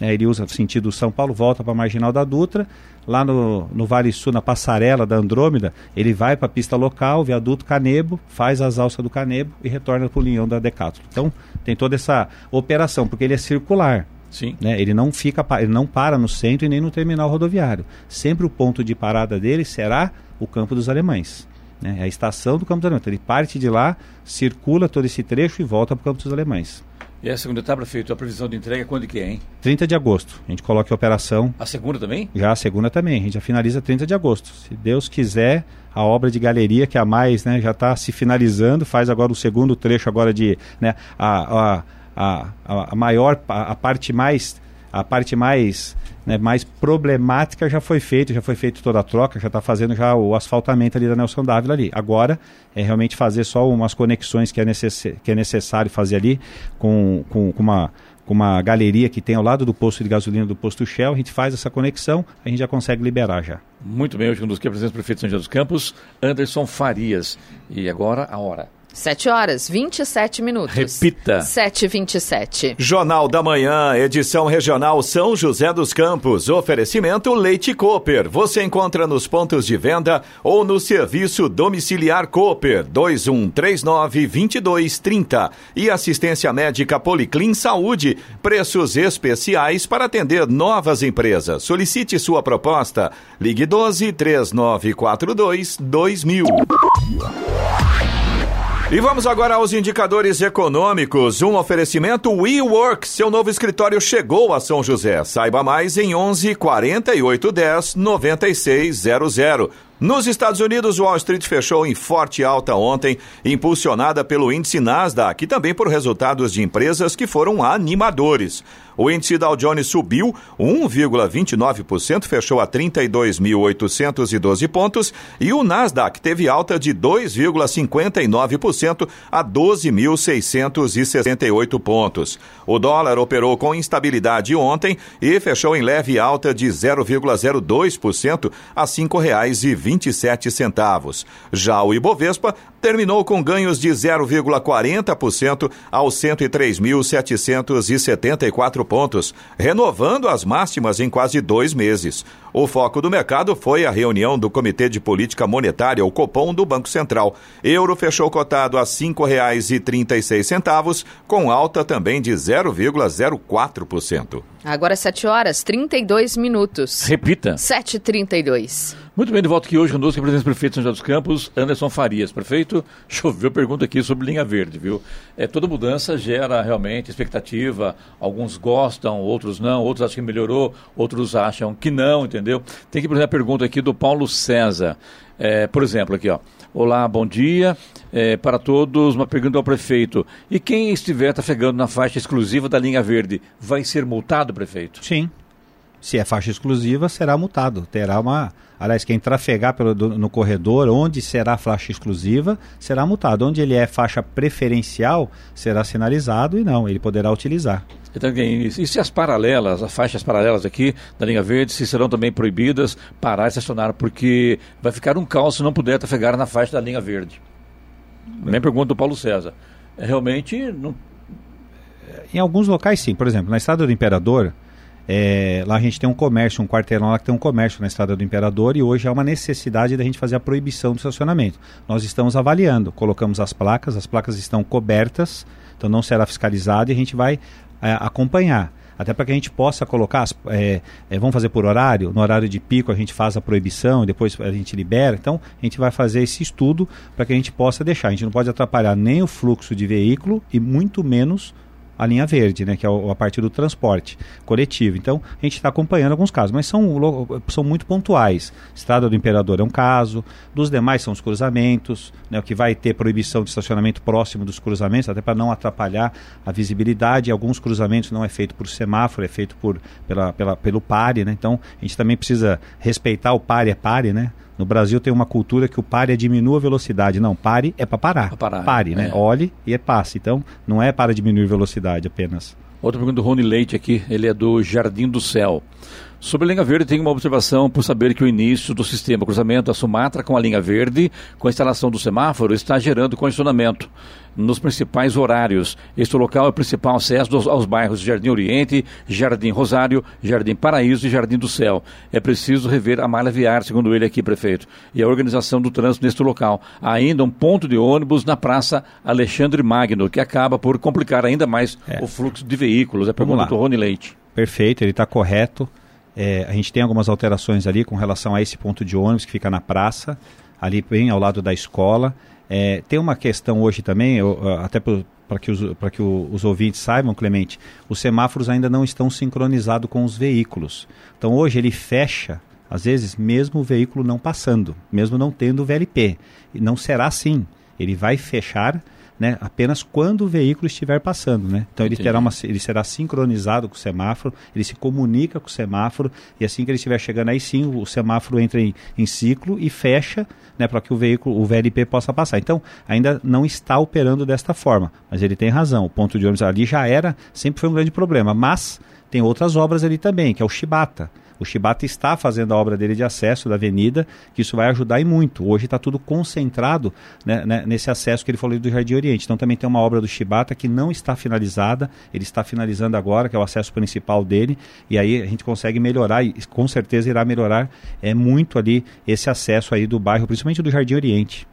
né, ele usa sentido São Paulo, volta para a Marginal da Dutra, lá no, no Vale Sul, na passarela da Andrômeda, ele vai para a pista local, viaduto Canebo, faz as alças do Canebo e retorna para o linhão da Decathlon. Então, tem toda essa operação, porque ele é circular. Sim. Né? Ele não fica, ele não para no centro e nem no terminal rodoviário. Sempre o ponto de parada dele será o Campo dos Alemães. Né? É a estação do Campo dos Alemães. Então, ele parte de lá, circula todo esse trecho e volta para o Campo dos Alemães. E a segunda etapa, prefeito, a previsão de entrega quando que é, hein? 30 de agosto. A gente coloca a operação. A segunda também? Já a segunda também. A gente já finaliza 30 de agosto. Se Deus quiser, a obra de galeria, que é a mais, né, já está se finalizando, faz agora o segundo trecho agora de. Né, a, a a, a, a maior, a, a, parte mais a parte mais, né, mais problemática já foi feita, já foi feita toda a troca, já está fazendo já o asfaltamento ali da Nelson Dávila ali. Agora é realmente fazer só umas conexões que é, necess, que é necessário fazer ali com, com, com uma com uma galeria que tem ao lado do posto de gasolina do posto Shell, a gente faz essa conexão, a gente já consegue liberar já. Muito bem, hoje um dos que apresenta o prefeito São José dos Campos, Anderson Farias. E agora a hora. 7 horas 27 minutos. Repita. 7h27. Jornal da Manhã, edição regional São José dos Campos. Oferecimento Leite Cooper. Você encontra nos pontos de venda ou no serviço domiciliar Cooper 2139-2230. E assistência médica Policlin Saúde. Preços especiais para atender novas empresas. Solicite sua proposta. Ligue 12 3942 2000. E vamos agora aos indicadores econômicos. Um oferecimento WeWork. Seu novo escritório chegou a São José. Saiba mais em 11 48 10 96 00. Nos Estados Unidos, Wall Street fechou em forte alta ontem, impulsionada pelo índice Nasdaq e também por resultados de empresas que foram animadores. O índice Dow Jones subiu 1,29%, fechou a 32.812 pontos, e o Nasdaq teve alta de 2,59% a 12.668 pontos. O dólar operou com instabilidade ontem e fechou em leve alta de 0,02% a R$ 5,27. Já o Ibovespa terminou com ganhos de 0,40% aos 103.774 pontos, renovando as máximas em quase dois meses. O foco do mercado foi a reunião do Comitê de Política Monetária, o Copom, do Banco Central. Euro fechou cotado a R$ 5,36, com alta também de 0,04%. Agora 7 horas 32 minutos. Repita. 7h32. Muito bem, de volta aqui hoje conosco, o presidente prefeito de São José dos Campos, Anderson Farias. Prefeito, choveu pergunta aqui sobre linha verde, viu? É, toda mudança gera realmente expectativa, alguns gostam, outros não, outros acham que melhorou, outros acham que não, entendeu? Tem que, exemplo, a pergunta aqui do Paulo César. É, por exemplo, aqui, ó. Olá, bom dia. É, para todos, uma pergunta ao prefeito. E quem estiver trafegando na faixa exclusiva da linha verde, vai ser multado, prefeito? Sim. Se é faixa exclusiva, será multado. Terá uma. Aliás, quem trafegar pelo, do, no corredor, onde será faixa exclusiva, será multado. Onde ele é faixa preferencial, será sinalizado e não, ele poderá utilizar. Então, e se as paralelas, as faixas paralelas aqui da linha verde, se serão também proibidas parar e estacionar, porque vai ficar um caos se não puder trafegar na faixa da linha verde. Nem pergunta do Paulo César. É, realmente, não... Em alguns locais, sim. Por exemplo, na Estrada do Imperador, é, lá a gente tem um comércio, um quarteirão lá que tem um comércio na Estrada do Imperador e hoje há uma necessidade da gente fazer a proibição do estacionamento. Nós estamos avaliando, colocamos as placas, as placas estão cobertas, então não será fiscalizado e a gente vai é, acompanhar. Até para que a gente possa colocar, é, é, vamos fazer por horário, no horário de pico a gente faz a proibição, depois a gente libera. Então a gente vai fazer esse estudo para que a gente possa deixar. A gente não pode atrapalhar nem o fluxo de veículo e muito menos a linha verde, né, que é a parte do transporte coletivo. Então, a gente está acompanhando alguns casos, mas são, são muito pontuais. Estrada do Imperador é um caso, dos demais são os cruzamentos, né, que vai ter proibição de estacionamento próximo dos cruzamentos, até para não atrapalhar a visibilidade. Alguns cruzamentos não é feito por semáforo, é feito por, pela, pela, pelo pare, né? Então, a gente também precisa respeitar o pare é pare, né? No Brasil tem uma cultura que o pare é diminua a velocidade. Não, pare é para parar. Pra parar. Pare, né? É. Olhe e é passe. Então, não é para diminuir velocidade apenas. Outra pergunta do Rony Leite aqui, ele é do Jardim do Céu. Sobre a linha verde, tem uma observação por saber que o início do sistema cruzamento da Sumatra com a linha verde, com a instalação do semáforo, está gerando condicionamento nos principais horários. Este local é o principal acesso aos, aos bairros Jardim Oriente, Jardim Rosário, Jardim Paraíso e Jardim do Céu. É preciso rever a malha viária, segundo ele aqui, prefeito, e a organização do trânsito neste local. Há ainda um ponto de ônibus na Praça Alexandre Magno, que acaba por complicar ainda mais é. o fluxo de veículos. É a pergunta do Rony Leite. Perfeito, ele está correto. É, a gente tem algumas alterações ali com relação a esse ponto de ônibus que fica na praça, ali bem ao lado da escola. É, tem uma questão hoje também, eu, até para que, os, que o, os ouvintes saibam, Clemente, os semáforos ainda não estão sincronizados com os veículos. Então hoje ele fecha, às vezes, mesmo o veículo não passando, mesmo não tendo o VLP. E não será assim. Ele vai fechar né, apenas quando o veículo estiver passando. Né? Então ele, terá uma, ele será sincronizado com o semáforo, ele se comunica com o semáforo e assim que ele estiver chegando aí sim, o semáforo entra em, em ciclo e fecha né, para que o veículo, o VLP possa passar. Então ainda não está operando desta forma, mas ele tem razão. O ponto de ônibus ali já era, sempre foi um grande problema, mas tem outras obras ali também, que é o Chibata. O Shibata está fazendo a obra dele de acesso da avenida, que isso vai ajudar e muito. Hoje está tudo concentrado né, né, nesse acesso que ele falou do Jardim Oriente. Então também tem uma obra do Shibata que não está finalizada, ele está finalizando agora, que é o acesso principal dele, e aí a gente consegue melhorar, e com certeza irá melhorar é, muito ali esse acesso aí do bairro, principalmente do Jardim Oriente.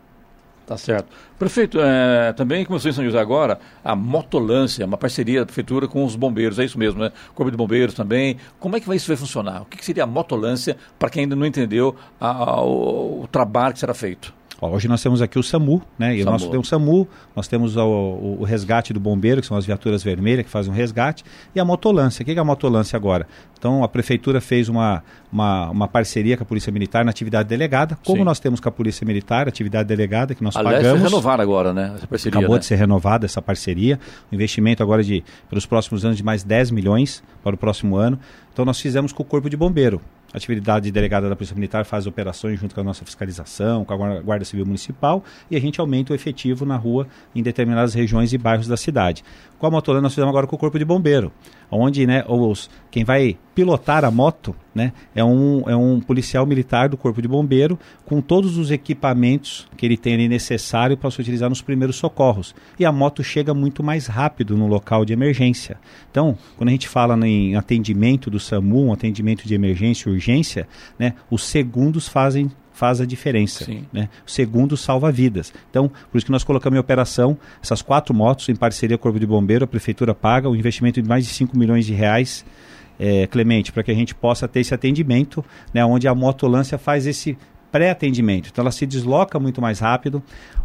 Tá certo. Prefeito, é, também começou em São José agora a motolância, uma parceria da prefeitura com os bombeiros, é isso mesmo, né? Corpo de Bombeiros também. Como é que vai, isso vai funcionar? O que, que seria a motolância para quem ainda não entendeu a, a, o, o trabalho que será feito? Ó, hoje nós temos aqui o SAMU, né? E SAMU. nós temos o SAMU, nós temos o, o, o, resgate do bombeiro, que são as viaturas vermelhas que fazem o resgate, e a motolância. O que é a motolância agora? Então a prefeitura fez uma, uma, uma parceria com a Polícia Militar na atividade delegada, como Sim. nós temos com a Polícia Militar, atividade delegada que nós Aliás, pagamos. Aliás, renovar agora, né? Essa parceria, Acabou né? de ser renovada essa parceria. O investimento agora de, pelos próximos anos de mais 10 milhões para o próximo ano. Então nós fizemos com o Corpo de Bombeiro. A atividade delegada da Polícia Militar faz operações junto com a nossa fiscalização, com a Guarda Civil Municipal e a gente aumenta o efetivo na rua em determinadas regiões e bairros da cidade. Com a Motolã nós fizemos agora com o Corpo de Bombeiro, onde né, os, quem vai pilotar a moto né, é, um, é um policial militar do Corpo de Bombeiro com todos os equipamentos que ele tem ali necessário para se utilizar nos primeiros socorros. E a moto chega muito mais rápido no local de emergência. Então, quando a gente fala em atendimento do SAMU, um atendimento de emergência urgência, né, os segundos fazem faz a diferença. Né? O segundo salva vidas. Então, por isso que nós colocamos em operação essas quatro motos em parceria com o Corpo de Bombeiro, a Prefeitura paga o um investimento de mais de 5 milhões de reais, é, Clemente, para que a gente possa ter esse atendimento, né, onde a motolância faz esse pré-atendimento. Então ela se desloca muito mais rápido.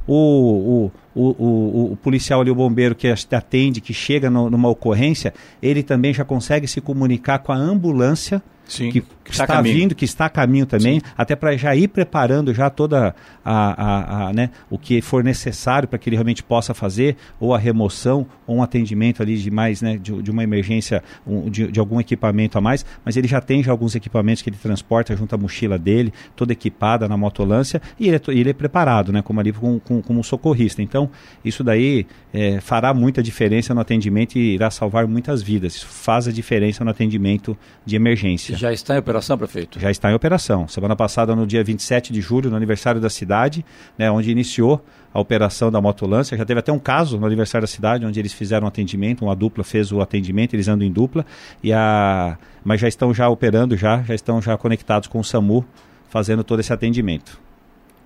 O, o, o, o, o policial ali, o bombeiro que atende, que chega no, numa ocorrência, ele também já consegue se comunicar com a ambulância Sim, que, está, está vindo, que está a caminho também, Sim. até para já ir preparando já toda a, a, a, né, o que for necessário para que ele realmente possa fazer, ou a remoção, ou um atendimento ali de mais, né, de, de uma emergência, um, de, de, algum equipamento a mais, mas ele já tem já alguns equipamentos que ele transporta junto à mochila dele, toda equipada na motolância, e ele é, ele é preparado, né, como ali com, com, como socorrista. Então, isso daí é, fará muita diferença no atendimento e irá salvar muitas vidas. Isso faz a diferença no atendimento de emergência. Já está em operação, prefeito? Já está em operação. Semana passada, no dia 27 de julho, no aniversário da cidade, né, onde iniciou a operação da motolância. Já teve até um caso no aniversário da cidade, onde eles fizeram um atendimento, uma dupla fez o atendimento, eles andam em dupla, e a... mas já estão já operando, já, já estão já conectados com o SAMU, fazendo todo esse atendimento.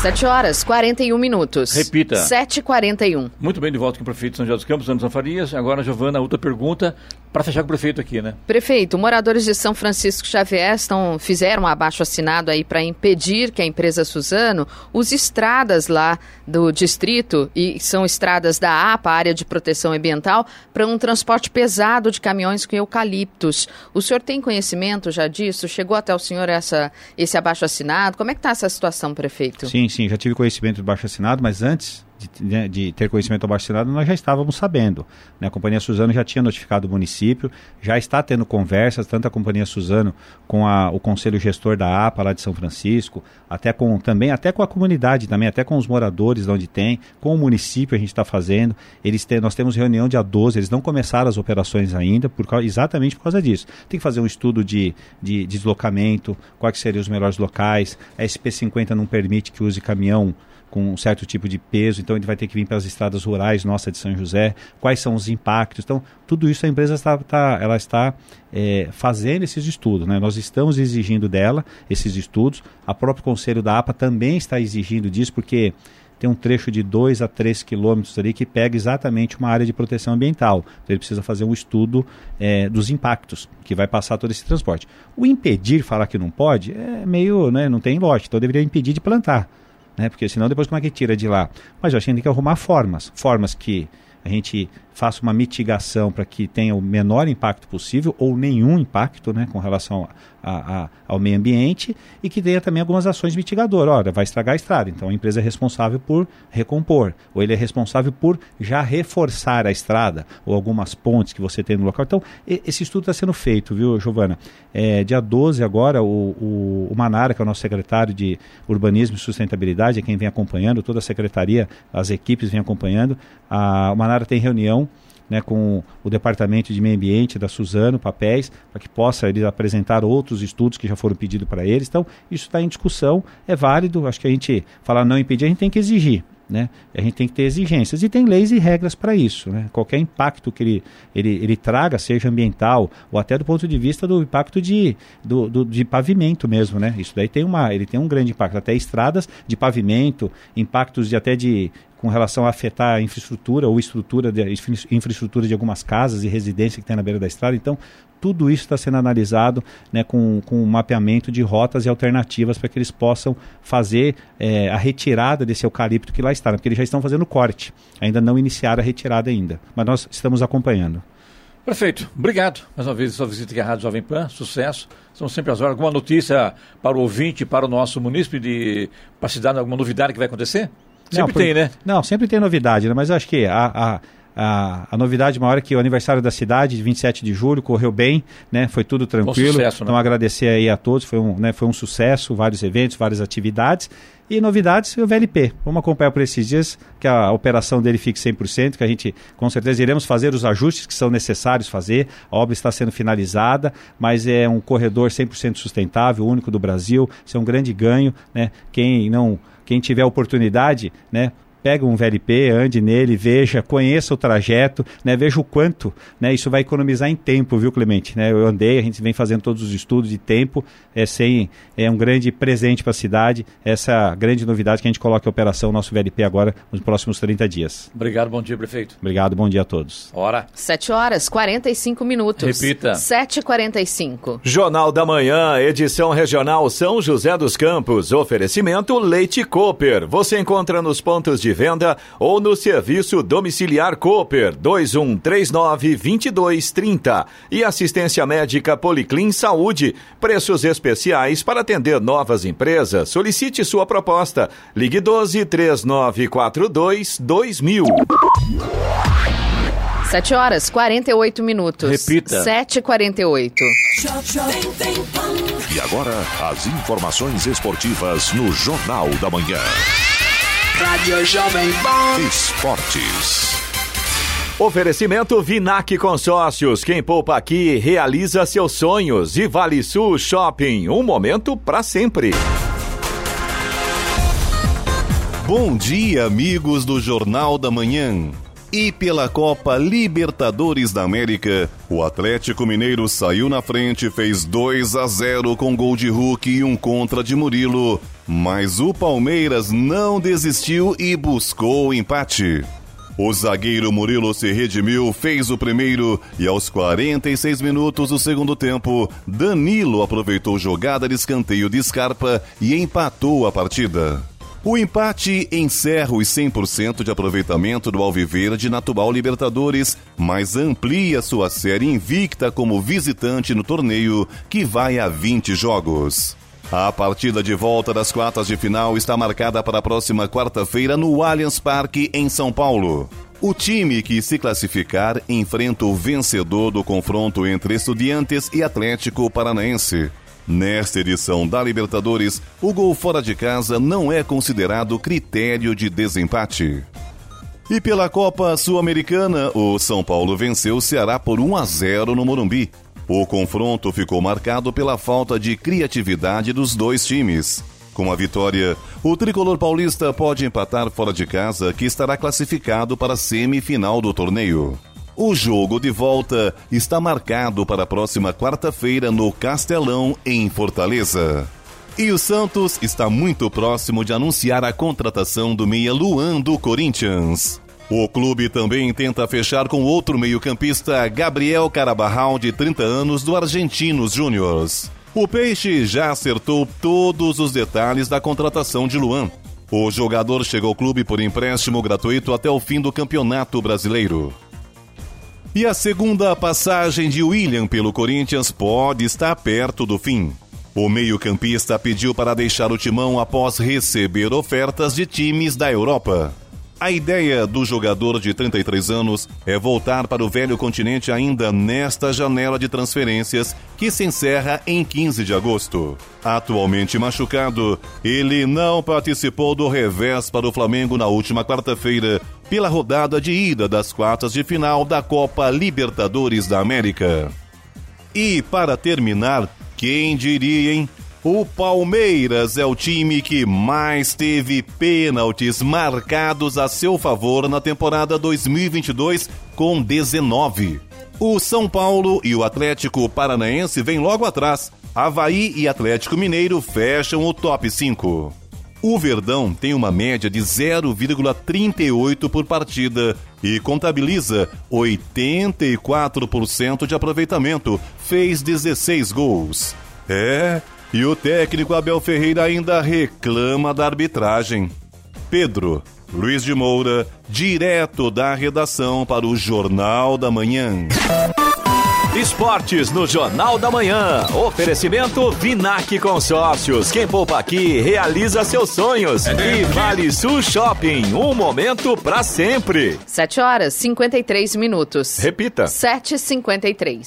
7 horas 41 minutos. Repita. 7h41. Muito bem, de volta com o prefeito São José dos Campos, Anderson Farias. Agora, Giovana, outra pergunta para fechar com o prefeito aqui, né? Prefeito, moradores de São Francisco Xavier estão, fizeram um abaixo assinado aí para impedir que a empresa Suzano use estradas lá do distrito, e são estradas da APA, área de proteção ambiental, para um transporte pesado de caminhões com eucaliptos. O senhor tem conhecimento já disso? Chegou até o senhor essa, esse abaixo assinado? Como é que está essa situação, prefeito? Sim, sim, já tive conhecimento do abaixo assinado, mas antes de, né, de, ter conhecimento do assinado, nós já estávamos sabendo. Né? A Companhia Suzano já tinha notificado o município, já está tendo conversas, tanto a Companhia Suzano com a, o Conselho Gestor da APA lá de São Francisco, até com também até com a comunidade também, até com os moradores de onde tem, com o município a gente está fazendo. Eles têm, nós temos reunião dia 12, eles não começaram as operações ainda, por exatamente por causa disso. Tem que fazer um estudo de, de deslocamento, quais seriam os melhores locais. A SP50 não permite que use caminhão com um certo tipo de peso, então ele vai ter que vir pelas estradas rurais nossa de São José, quais são os impactos. Então, tudo isso a empresa está, está ela está é, fazendo esses estudos. Né? Nós estamos exigindo dela esses estudos, a próprio Conselho da APA também está exigindo disso, porque tem um trecho de 2 a 3 quilômetros ali que pega exatamente uma área de proteção ambiental. Então ele precisa fazer um estudo é, dos impactos que vai passar todo esse transporte. O impedir, falar que não pode, é meio, né, não tem lógica. Então deveria impedir de plantar, né? Porque senão depois como é que tira de lá? Mas eu acho que tem que arrumar formas, formas que a gente faça uma mitigação para que tenha o menor impacto possível ou nenhum impacto né, com relação a, a, ao meio ambiente e que tenha também algumas ações mitigadoras. Olha, vai estragar a estrada, então a empresa é responsável por recompor, ou ele é responsável por já reforçar a estrada, ou algumas pontes que você tem no local. Então, esse estudo está sendo feito, viu, Giovana? É, dia 12 agora, o, o, o, Manara, que é o nosso secretário de Urbanismo e Sustentabilidade, é quem vem acompanhando, toda a secretaria, as equipes vêm acompanhando. A, o Manara tem reunião né, com o Departamento de Meio Ambiente da Suzano, papéis, para que possa eles apresentar outros estudos que já foram pedidos para eles. Então, isso está em discussão, é válido, acho que a gente falar não impedir, a gente tem que exigir. Né? A gente tem que ter exigências e tem leis e regras para isso. Né? Qualquer impacto que ele, ele, ele traga, seja ambiental ou até do ponto de vista do impacto de, do, do, de pavimento mesmo. Né? Isso daí tem, uma, ele tem um grande impacto, até estradas de pavimento, impactos de até de com relação a afetar a infraestrutura ou estrutura de, infraestrutura de algumas casas e residências que tem na beira da estrada. Então, tudo isso está sendo analisado né, com, com mapeamento de rotas e alternativas para que eles possam fazer é, a retirada desse eucalipto que lá está, né, porque eles já estão fazendo corte, ainda não iniciaram a retirada ainda, mas nós estamos acompanhando. Perfeito. Obrigado. Mais uma vez, sua visita aqui à Rádio Jovem Pan. Sucesso. São sempre as horas. Alguma notícia para o ouvinte, para o nosso munícipe, de, para se dar alguma novidade que vai acontecer? Sempre não, por, tem, né? Não, sempre tem novidade, né? Mas acho que a, a, a, a, novidade maior é que o aniversário da cidade, de 27 de julho, correu bem, né? Foi tudo tranquilo. Sucesso, né? Então agradecer aí a todos, foi um, né, foi um sucesso, vários eventos, várias atividades. E novidades, o VLP. Vamos acompanhar por esses dias que a operação dele fique 100%, que a gente com certeza iremos fazer os ajustes que são necessários fazer. A obra está sendo finalizada, mas é um corredor 100% sustentável, único do Brasil. Isso é um grande ganho, né? Quem não quem tiver oportunidade, né, pega um VLP, ande nele, veja, conheça o trajeto, né, veja o quanto né, isso vai economizar em tempo, viu, Clemente? Né, eu andei, a gente vem fazendo todos os estudos de tempo, é, sem, é um grande presente para a cidade, essa grande novidade que a gente coloca em operação nosso VLP agora nos próximos 30 dias. Obrigado, bom dia, prefeito. Obrigado, bom dia a todos. Hora. 7 horas, 45 minutos. Repita. 7h45. Jornal da Manhã, edição regional São José dos Campos. Oferecimento Leite Cooper. Você encontra nos pontos de de venda ou no serviço domiciliar Cooper 2139 2230 e assistência médica Policlin Saúde. Preços especiais para atender novas empresas. Solicite sua proposta. Ligue 12 3942 2000. 7 horas 48 minutos. Repita. 7h48. E agora, as informações esportivas no Jornal da Manhã. Rádio Jovem Pan. Esportes. Oferecimento Vinac Consórcios. Quem poupa aqui realiza seus sonhos. E Vale Sul Shopping. Um momento para sempre. Bom dia, amigos do Jornal da Manhã. E pela Copa Libertadores da América, o Atlético Mineiro saiu na frente, fez 2 a 0 com gol de Hulk e um contra de Murilo. Mas o Palmeiras não desistiu e buscou o empate. O zagueiro Murilo se redimiu, fez o primeiro e aos 46 minutos do segundo tempo, Danilo aproveitou jogada de escanteio de Scarpa e empatou a partida. O empate encerra os 100% de aproveitamento do Alviverde na Tubal Libertadores, mas amplia sua série invicta como visitante no torneio, que vai a 20 jogos. A partida de volta das quartas de final está marcada para a próxima quarta-feira no Allianz Parque, em São Paulo. O time que se classificar enfrenta o vencedor do confronto entre Estudiantes e Atlético Paranaense. Nesta edição da Libertadores, o gol fora de casa não é considerado critério de desempate. E pela Copa Sul-Americana, o São Paulo venceu o Ceará por 1 a 0 no Morumbi. O confronto ficou marcado pela falta de criatividade dos dois times. Com a vitória, o tricolor paulista pode empatar fora de casa, que estará classificado para a semifinal do torneio. O jogo de volta está marcado para a próxima quarta-feira no Castelão, em Fortaleza. E o Santos está muito próximo de anunciar a contratação do meia Luan do Corinthians. O clube também tenta fechar com outro meio-campista, Gabriel Carabarral, de 30 anos, do Argentinos Júniors. O Peixe já acertou todos os detalhes da contratação de Luan. O jogador chegou ao clube por empréstimo gratuito até o fim do Campeonato Brasileiro. E a segunda passagem de William pelo Corinthians pode estar perto do fim. O meio-campista pediu para deixar o timão após receber ofertas de times da Europa. A ideia do jogador de 33 anos é voltar para o velho continente ainda nesta janela de transferências que se encerra em 15 de agosto. Atualmente machucado, ele não participou do revés para o Flamengo na última quarta-feira pela rodada de ida das quartas de final da Copa Libertadores da América. E para terminar, quem diria, hein? O Palmeiras é o time que mais teve pênaltis marcados a seu favor na temporada 2022, com 19. O São Paulo e o Atlético Paranaense vêm logo atrás. Havaí e Atlético Mineiro fecham o top 5. O Verdão tem uma média de 0,38 por partida e contabiliza 84% de aproveitamento, fez 16 gols. É, e o técnico Abel Ferreira ainda reclama da arbitragem. Pedro Luiz de Moura, direto da redação para o Jornal da Manhã. Esportes no Jornal da Manhã. Oferecimento Vinac Consórcios. Quem poupa aqui realiza seus sonhos. E Vale Sul Shopping. Um momento para sempre. 7 horas 53 minutos. Repita. 7h53.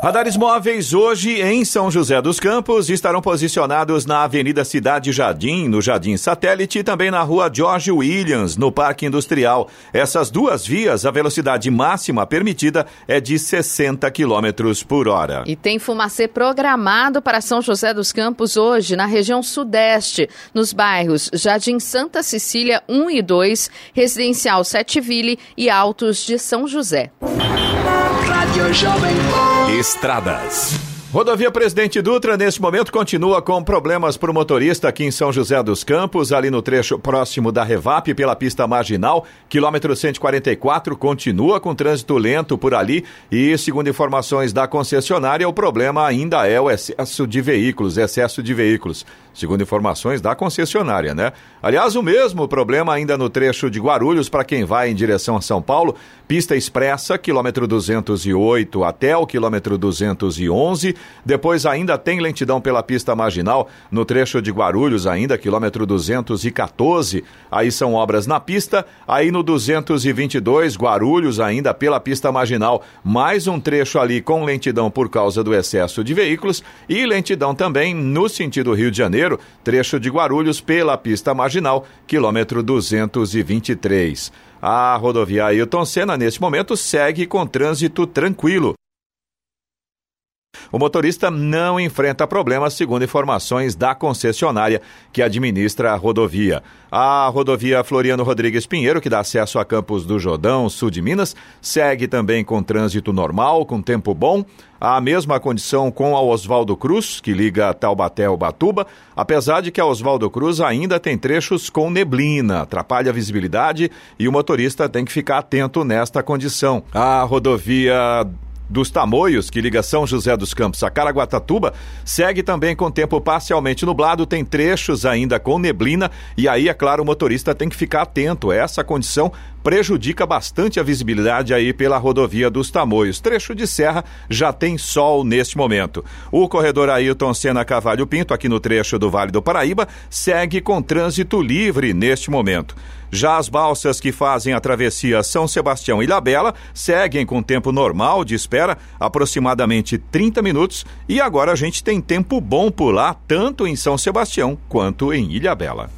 Radares móveis hoje em São José dos Campos estarão posicionados na Avenida Cidade Jardim, no Jardim Satélite e também na Rua George Williams, no Parque Industrial. Essas duas vias, a velocidade máxima permitida é de 60 km por hora. E tem fumacê programado para São José dos Campos hoje, na região sudeste, nos bairros Jardim Santa Cecília 1 e 2, Residencial Sete Ville e Altos de São José. Rádio Jovem Pan. Estradas. Rodovia Presidente Dutra, nesse momento, continua com problemas para o motorista aqui em São José dos Campos, ali no trecho próximo da Revap, pela pista marginal, quilômetro 144, continua com trânsito lento por ali e, segundo informações da concessionária, o problema ainda é o excesso de veículos, excesso de veículos. Segundo informações da concessionária, né? Aliás, o mesmo problema ainda no trecho de Guarulhos para quem vai em direção a São Paulo, pista expressa, quilômetro 208 até o quilômetro 211. Depois ainda tem lentidão pela pista marginal no trecho de Guarulhos, ainda quilômetro 214. Aí são obras na pista. Aí no 222, Guarulhos, ainda pela pista marginal, mais um trecho ali com lentidão por causa do excesso de veículos. E lentidão também no sentido Rio de Janeiro, trecho de Guarulhos pela pista marginal, quilômetro 223. A rodovia Ailton Senna, neste momento, segue com trânsito tranquilo. O motorista não enfrenta problemas, segundo informações da concessionária que administra a rodovia. A rodovia Floriano Rodrigues Pinheiro, que dá acesso a Campos do Jordão, sul de Minas, segue também com trânsito normal, com tempo bom. A mesma condição com a Oswaldo Cruz, que liga Taubaté ao Batuba, apesar de que a Oswaldo Cruz ainda tem trechos com neblina, atrapalha a visibilidade e o motorista tem que ficar atento nesta condição. A rodovia dos Tamoios, que liga São José dos Campos a Caraguatatuba, segue também com tempo parcialmente nublado, tem trechos ainda com neblina, e aí, é claro, o motorista tem que ficar atento. Essa condição prejudica bastante a visibilidade aí pela rodovia dos Tamoios. Trecho de serra já tem sol neste momento. O corredor Ailton Senna Cavalho Pinto, aqui no trecho do Vale do Paraíba, segue com trânsito livre neste momento. Já as balsas que fazem a travessia São Sebastião e Ilhabela seguem com tempo normal de espera, aproximadamente 30 minutos, e agora a gente tem tempo bom por lá, tanto em São Sebastião quanto em Ilhabela.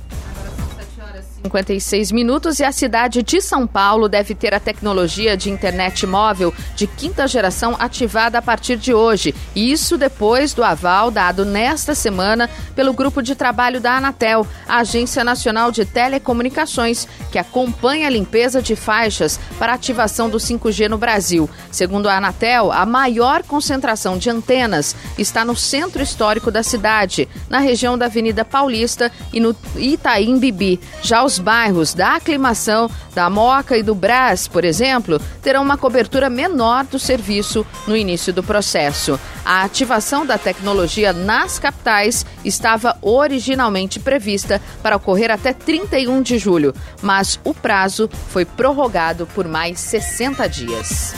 56 minutos e a cidade de São Paulo deve ter a tecnologia de internet móvel de quinta geração ativada a partir de hoje. Isso depois do aval dado nesta semana pelo grupo de trabalho da Anatel, a Agência Nacional de Telecomunicações, que acompanha a limpeza de faixas para ativação do 5G no Brasil. Segundo a Anatel, a maior concentração de antenas está no centro histórico da cidade, na região da Avenida Paulista e no Itaim Bibi. Já os bairros da Aclimação, da Moca e do Brás, por exemplo, terão uma cobertura menor do serviço no início do processo. A ativação da tecnologia nas capitais estava originalmente prevista para ocorrer até 31 de julho, mas o prazo foi prorrogado por mais 60 dias.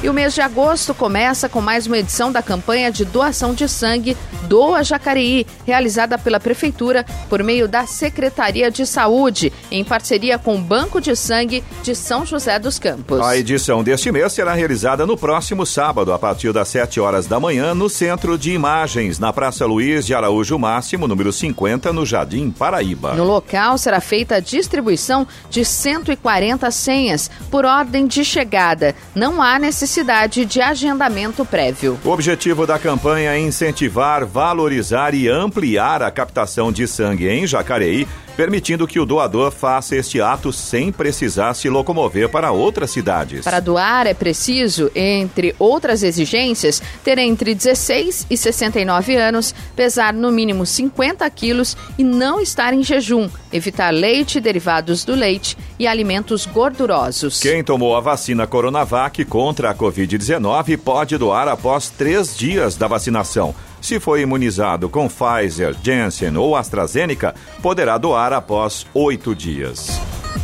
E o mês de agosto começa com mais uma edição da campanha de doação de sangue Doa Jacareí, realizada pela Prefeitura por meio da Secretaria de Saúde, em parceria com o Banco de Sangue de São José dos Campos. A edição deste mês será realizada no próximo sábado, a partir das 7 horas da manhã, no Centro de Imagens, na Praça Luiz de Araújo Máximo, número 50, no Jardim Paraíba. No local será feita a distribuição de 140 senhas por ordem de chegada. Não há necessidade necessidade de agendamento prévio. O objetivo da campanha é incentivar, valorizar e ampliar a captação de sangue em Jacareí permitindo que o doador faça este ato sem precisar se locomover para outras cidades. Para doar é preciso, entre outras exigências, ter entre 16 e 69 anos, pesar no mínimo 50 quilos e não estar em jejum, evitar leite, derivados do leite e alimentos gordurosos. Quem tomou a vacina Coronavac contra a Covid-19 pode doar após três dias da vacinação. Se foi imunizado com Pfizer, Janssen ou AstraZeneca, poderá doar após oito dias.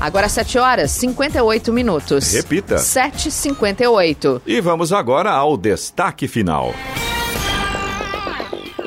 Agora 7 horas 58 minutos. Repita. 7h58. E vamos agora ao destaque final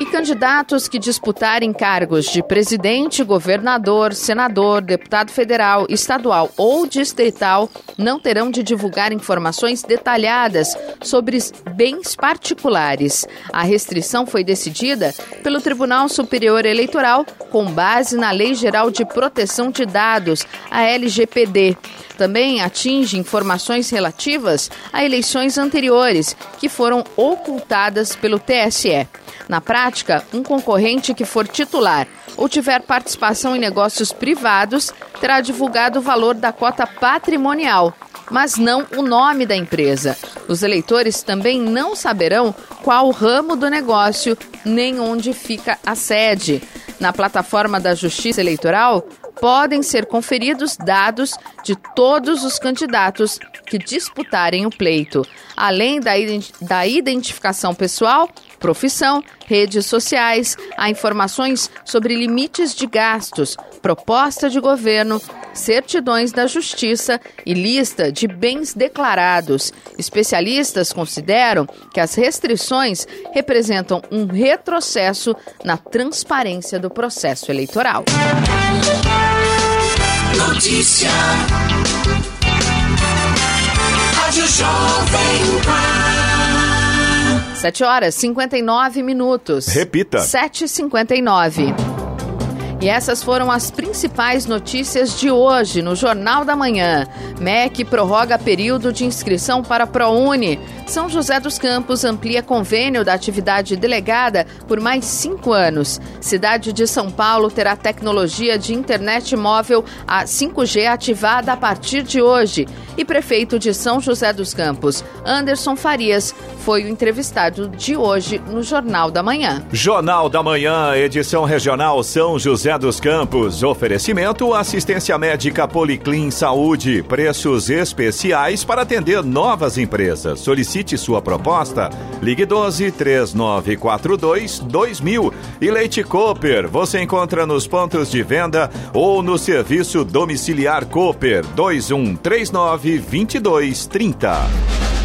candidatos que disputarem cargos de presidente, governador, senador, deputado federal, estadual ou distrital não terão de divulgar informações detalhadas sobre bens particulares. A restrição foi decidida pelo Tribunal Superior Eleitoral com base na Lei Geral de Proteção de Dados, a LGPD. Também atinge informações relativas a eleições anteriores que foram ocultadas pelo TSE. Na prática, um concorrente que for titular ou tiver participação em negócios privados terá divulgado o valor da cota patrimonial, mas não o nome da empresa. Os eleitores também não saberão qual o ramo do negócio nem onde fica a sede. Na plataforma da Justiça Eleitoral, podem ser conferidos dados de todos os candidatos que disputarem o pleito, além da, ident da identificação pessoal, profissão, redes sociais, há informações sobre limites de gastos, proposta de governo, certidões da Justiça e lista de bens declarados. Especialistas consideram que as restrições representam um retrocesso na transparência do processo eleitoral. Notícia. Rádio Jovem Pan. 7 horas 59 minutos. Repita. 7h59. E essas foram as principais notícias de hoje no Jornal da Manhã. MEC prorroga período de inscrição para ProUni. São José dos Campos amplia convênio da atividade delegada por mais cinco anos. Cidade de São Paulo terá tecnologia de internet móvel a 5G ativada a partir de hoje. E prefeito de São José dos Campos, Anderson Farias, foi o entrevistado de hoje no Jornal da Manhã. Jornal da Manhã, edição regional São José dos Campos. Oferecimento assistência médica Policlin Saúde. Preços especiais para atender novas empresas. Solicite sua proposta. Ligue 12 3942 2000. E Leite Cooper. Você encontra nos pontos de venda ou no serviço domiciliar Cooper 2139 2230.